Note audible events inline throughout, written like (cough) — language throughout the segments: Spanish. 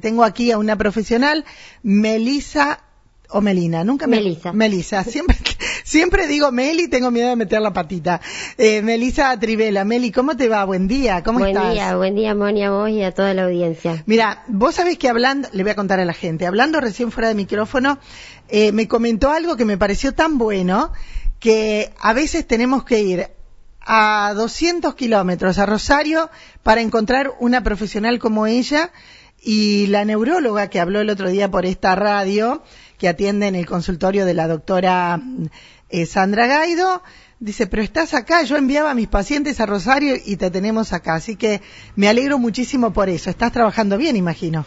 Tengo aquí a una profesional, Melisa o Melina, nunca me... Melisa. Melisa, siempre, siempre digo Meli, tengo miedo de meter la patita. Eh, Melisa Trivela, Meli, ¿cómo te va? Buen día, ¿cómo buen estás? Buen día, buen día, Moni, a vos y a toda la audiencia. Mira, vos sabés que hablando, le voy a contar a la gente, hablando recién fuera de micrófono, eh, me comentó algo que me pareció tan bueno que a veces tenemos que ir a 200 kilómetros a Rosario para encontrar una profesional como ella y la neuróloga que habló el otro día por esta radio, que atiende en el consultorio de la doctora eh, Sandra Gaido, dice, pero estás acá, yo enviaba a mis pacientes a Rosario y te tenemos acá, así que me alegro muchísimo por eso. Estás trabajando bien, imagino.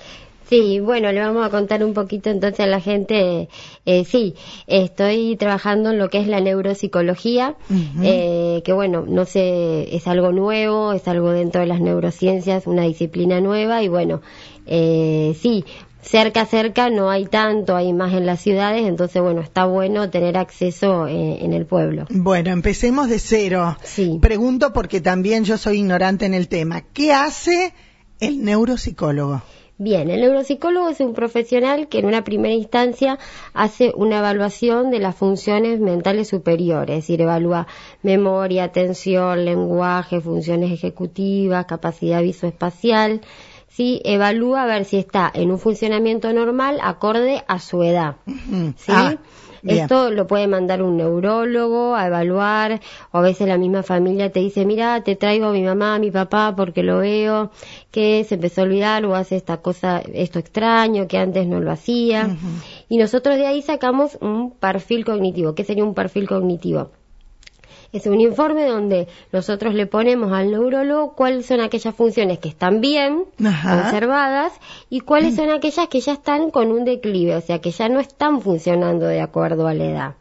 Sí, bueno, le vamos a contar un poquito entonces a la gente. Eh, sí, estoy trabajando en lo que es la neuropsicología, uh -huh. eh, que bueno, no sé, es algo nuevo, es algo dentro de las neurociencias, una disciplina nueva y bueno, eh, sí, cerca, cerca no hay tanto, hay más en las ciudades, entonces bueno, está bueno tener acceso eh, en el pueblo. Bueno, empecemos de cero. Sí. Pregunto porque también yo soy ignorante en el tema. ¿Qué hace el neuropsicólogo? Bien, el neuropsicólogo es un profesional que en una primera instancia hace una evaluación de las funciones mentales superiores, es decir, evalúa memoria, atención, lenguaje, funciones ejecutivas, capacidad visoespacial, ¿sí? evalúa a ver si está en un funcionamiento normal acorde a su edad. ¿sí? Ah. Esto lo puede mandar un neurólogo a evaluar, o a veces la misma familia te dice, mira, te traigo a mi mamá, a mi papá, porque lo veo, que se empezó a olvidar o hace esta cosa, esto extraño, que antes no lo hacía. Y nosotros de ahí sacamos un perfil cognitivo. ¿Qué sería un perfil cognitivo? Es un informe donde nosotros le ponemos al neurólogo cuáles son aquellas funciones que están bien Ajá. conservadas y cuáles son aquellas que ya están con un declive, o sea, que ya no están funcionando de acuerdo a la edad.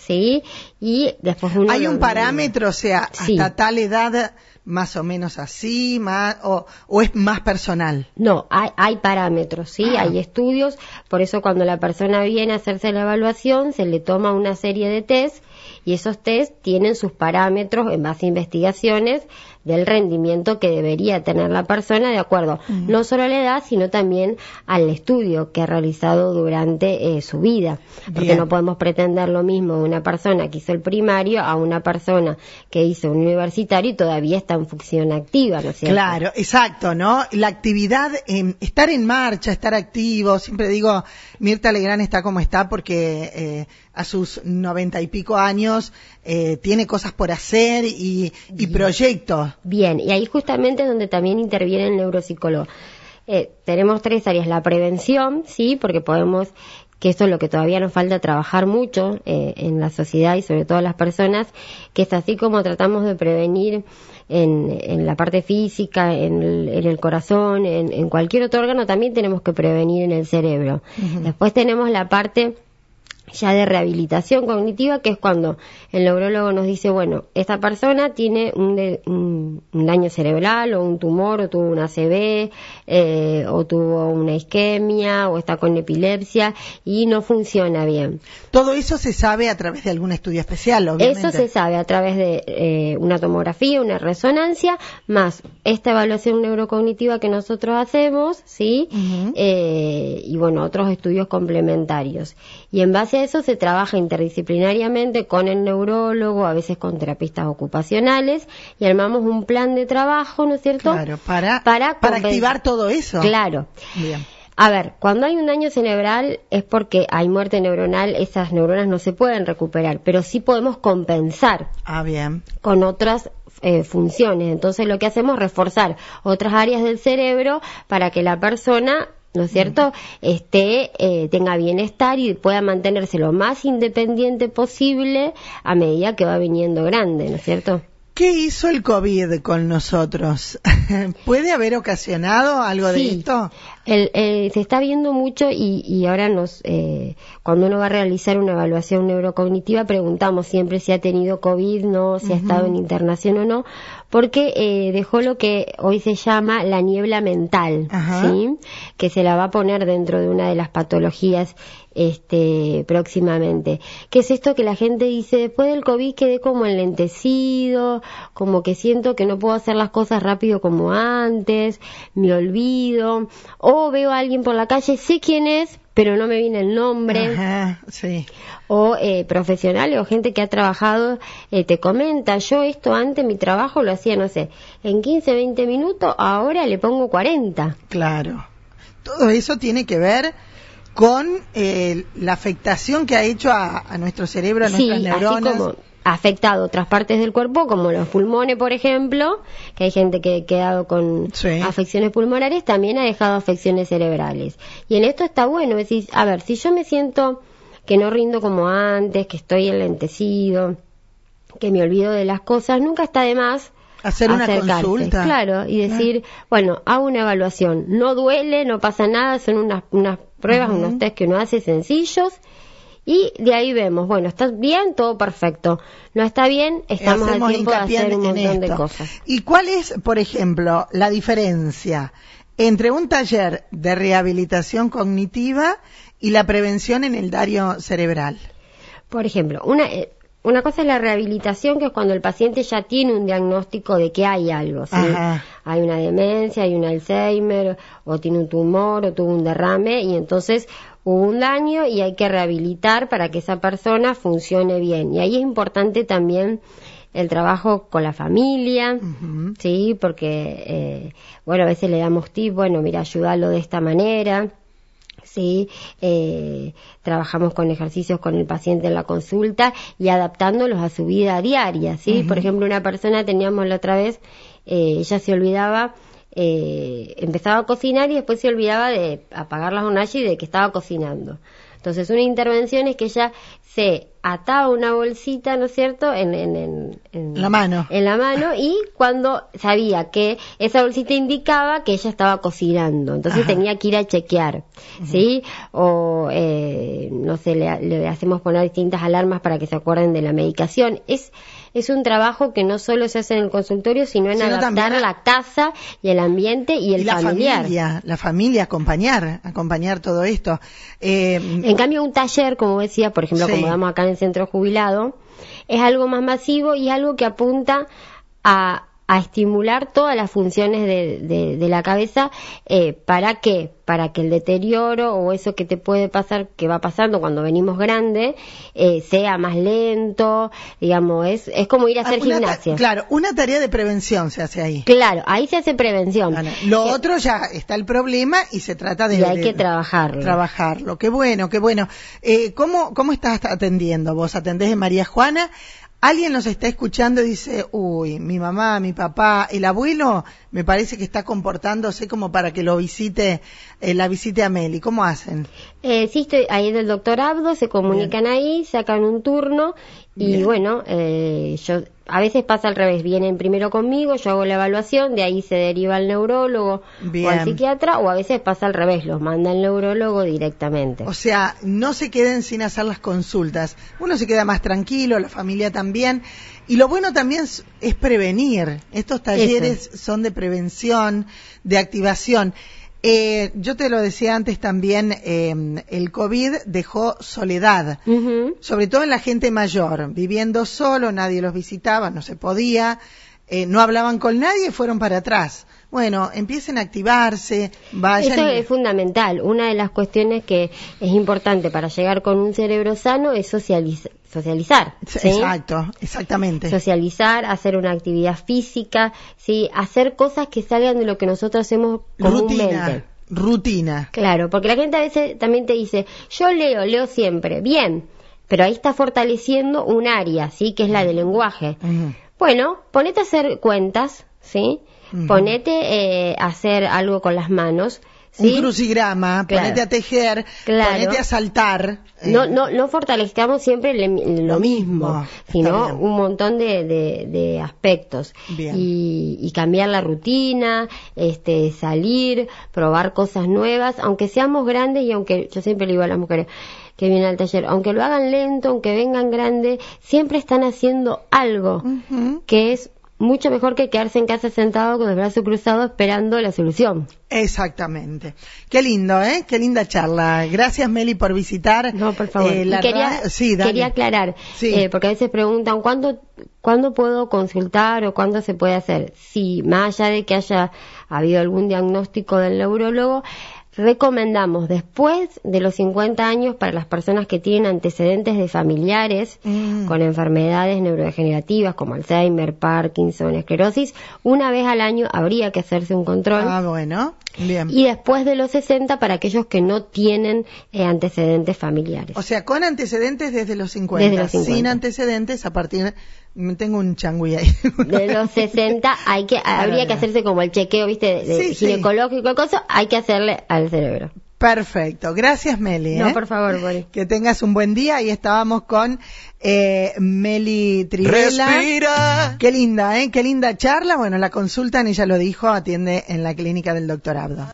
¿Sí? Y después uno Hay lo- un parámetro, o sea, Sí. hasta tal edad más o menos así, más, o, o es más personal. No, hay, hay parámetros, ¿sí? Ah. Hay estudios, por eso cuando la persona viene a hacerse la evaluación se le toma una serie de test y esos test tienen sus parámetros en base a investigaciones del rendimiento que debería tener la persona de acuerdo no solo a la edad, sino también al estudio que ha realizado durante eh, su vida. Porque Bien. no podemos pretender lo mismo de una persona que hizo el primario a una persona que hizo un universitario y todavía está en función activa, ¿no es cierto? Claro, exacto, ¿no? La actividad, eh, estar en marcha, estar activo, siempre digo, Mirta Legrand está como está porque eh, a sus noventa y pico años eh, tiene cosas por hacer y, y proyectos. Bien, y ahí justamente es donde también interviene el neuropsicólogo. Eh, tenemos tres áreas, la prevención, sí, porque podemos, que esto es lo que todavía nos falta trabajar mucho eh, en la sociedad y sobre todo las personas, que es así como tratamos de prevenir en, en la parte física, en el, en el corazón, en, en cualquier otro órgano, también tenemos que prevenir en el cerebro. Después tenemos la parte ya de rehabilitación cognitiva, que es cuando el neurólogo nos dice, bueno, esta persona tiene un, de- un- un daño cerebral o un tumor o tuvo una ACV eh, o tuvo una isquemia o está con epilepsia y no funciona bien. Todo eso se sabe a través de algún estudio especial, obviamente. Eso se sabe a través de eh, una tomografía, una resonancia, más esta evaluación neurocognitiva que nosotros hacemos, ¿sí? Eh, y bueno, otros estudios complementarios. Y en base a eso se trabaja interdisciplinariamente con el neurólogo, a veces con terapistas ocupacionales, y armamos un plan de trabajo, ¿no es cierto? Claro, para, Para activar todo eso. Claro. Bien. A ver, cuando hay un daño cerebral es porque hay muerte neuronal, esas neuronas no se pueden recuperar, pero sí podemos compensar Ah, bien. con otras eh, funciones. Entonces lo que hacemos es reforzar otras áreas del cerebro para que la persona, ¿no es cierto?, esté, eh, tenga bienestar y pueda mantenerse lo más independiente posible a medida que va viniendo grande, ¿no es cierto? ¿Qué hizo el COVID con nosotros? (laughs) ¿Puede haber ocasionado algo de esto? El, eh, se está viendo mucho y, y ahora nos, eh, cuando uno va a realizar una evaluación neurocognitiva, preguntamos siempre si ha tenido COVID, no, si ha estado en internación o no, porque eh, dejó lo que hoy se llama la niebla mental, ¿sí? que se la va a poner dentro de una de las patologías este, próximamente. ¿Qué es esto que la gente dice, después del COVID quedé como enlentecido, como que siento que no puedo hacer las cosas rápido como antes, me olvido, o veo a alguien por la calle, sé quién es, pero no me viene el nombre. sí. O eh, profesionales o gente que ha trabajado, eh, te comenta, yo esto antes mi trabajo lo hacía, no sé, en 15, 20 minutos, ahora le pongo 40. Claro. Todo eso tiene que ver con eh, la afectación que ha hecho a, nuestro cerebro, a nuestras neuronas. Así como afectado otras partes del cuerpo, como los pulmones, por ejemplo, que hay gente que ha quedado con afecciones pulmonares, también ha dejado afecciones cerebrales. Y en esto está bueno, decir, a ver, si yo me siento que no rindo como antes, que estoy enlentecido, que me olvido de las cosas, nunca está de más hacer una consulta. Claro, y decir, bueno, hago una evaluación. No duele, no pasa nada, son unas, unas pruebas, unos test que uno hace sencillos. Y de ahí vemos, bueno, está bien, todo perfecto. No está bien, estamos a tiempo de hacer un montón de cosas. ¿Y cuál es, por ejemplo, la diferencia entre un taller de rehabilitación cognitiva y la prevención en el daño cerebral? Por ejemplo, una, eh, una cosa es la rehabilitación, que es cuando el paciente ya tiene un diagnóstico de que hay algo. ¿sí? Hay una demencia, hay un Alzheimer, o tiene un tumor, o tuvo un derrame, y entonces hubo un daño y hay que rehabilitar para que esa persona funcione bien. Y ahí es importante también el trabajo con la familia, ¿sí? Porque, eh, bueno, a veces le damos tips, bueno, mira, ayúdalo de esta manera ¿sí? Eh, trabajamos con ejercicios con el paciente en la consulta y adaptándolos a su vida diaria, ¿sí? Por ejemplo, una persona teníamos la otra vez, eh, ella se olvidaba, eh, empezaba a cocinar y después se olvidaba de apagar las hornallas y de que estaba cocinando. Entonces, una intervención es que ella se ataba una bolsita, ¿no es cierto?, en, en, la mano. En la mano y cuando sabía que esa bolsita indicaba que ella estaba cocinando, entonces tenía que ir a chequear, ¿sí? O, eh, no sé, le, le hacemos poner distintas alarmas para que se acuerden de la medicación. Es es un trabajo que no solo se hace en el consultorio, sino en adaptar la casa y el ambiente y el la familiar. Familia, la familia, acompañar, acompañar todo esto. Eh, en cambio, un taller, como decía, por ejemplo, como damos acá en el centro jubilado, es algo más masivo y algo que apunta a a estimular todas las funciones de, de, la cabeza eh, para qué para que el deterioro o eso que te puede pasar que va pasando cuando venimos grande eh, sea más lento digamos es es como ir a hacer gimnasia. claro una tarea de prevención se hace ahí. Claro ahí se hace prevención. Lo otro ya está el problema y se trata de y hay que trabajarlo. trabajarlo. Qué bueno qué bueno. Eh, cómo cómo estás atendiendo vos atendés de María Juana alguien nos está escuchando y dice, uy, mi mamá, mi papá, el abuelo, me parece que está comportándose como para que lo visite, eh, la visite a Meli. ¿Cómo hacen? Eh, sí, estoy ahí en el doctor Abdo, se comunican ahí, sacan un turno y bueno, eh, yo a veces pasa al revés, vienen primero conmigo, yo hago la evaluación, de ahí se deriva al neurólogo o al psiquiatra, o a veces pasa al revés, los manda el neurólogo directamente. O sea, no se queden sin hacer las consultas. Uno se queda más tranquilo, la familia también. Y lo bueno también es, prevenir. Estos talleres son de prevención, de activación. Eh, yo te lo decía antes también, eh, el COVID dejó soledad, sobre todo en la gente mayor, viviendo solo, nadie los visitaba, no se podía, eh, no hablaban con nadie, fueron para atrás. Bueno, empiecen a activarse, vayan. Eso es fundamental. Una de las cuestiones que es importante para llegar con un cerebro sano es socializar socializar. Exacto, exactamente. Socializar, hacer una actividad física, sí, hacer cosas que salgan de lo que nosotros hacemos comúnmente. Rutina. Rutina. Claro, porque la gente a veces también te dice, yo leo, leo siempre, bien, pero ahí está fortaleciendo un área, ¿sí? Que es la del lenguaje. Bueno, ponete a hacer cuentas, ¿sí? Ponete eh, a hacer algo con las manos, un crucigrama, ponete a tejer, ponete a saltar. No, no, no fortalezcamos siempre lo, mismo, sino un montón de, de, aspectos. Y, y, cambiar la rutina, este, salir, probar cosas nuevas, aunque seamos grandes y aunque yo siempre le digo a las mujeres que vienen al taller, aunque lo hagan lento, aunque vengan grandes, siempre están haciendo algo que es mucho mejor que quedarse en casa sentado con el brazo cruzado esperando la solución. Exactamente. Qué lindo, ¿eh? Qué linda charla. Gracias, Meli, por visitar. No, por favor. eh, la quería, sí, quería aclarar, Sí. eh, porque a veces preguntan, ¿cuándo, ¿cuándo puedo consultar o cuándo se puede hacer? Si, más allá de que haya habido algún diagnóstico del neurólogo, recomendamos después de los 50 años para las personas que tienen antecedentes de familiares Mm. con enfermedades neurodegenerativas como Alzheimer, Parkinson, esclerosis, una vez al año habría que hacerse un control. Ah, bueno. Bien. Y después de los 60 para aquellos que no tienen eh, antecedentes familiares. O sea, con antecedentes desde los 50. Desde los 50. Sin antecedentes a partir... me Tengo un changüí ahí. De los 60 hay que, (laughs) habría que hacerse como el chequeo, viste, de, de Sí, sí. ginecológico, cosa, hay que hacerle al cerebro. Perfecto. Gracias, Meli. No, ¿eh? por favor, Boris. Que tengas un buen día. Ahí estábamos con eh, Meli Trivela. Respira. Qué linda, ¿eh? Qué linda charla. Bueno, la consultan, ella lo dijo, atiende en la clínica del doctor Abdo.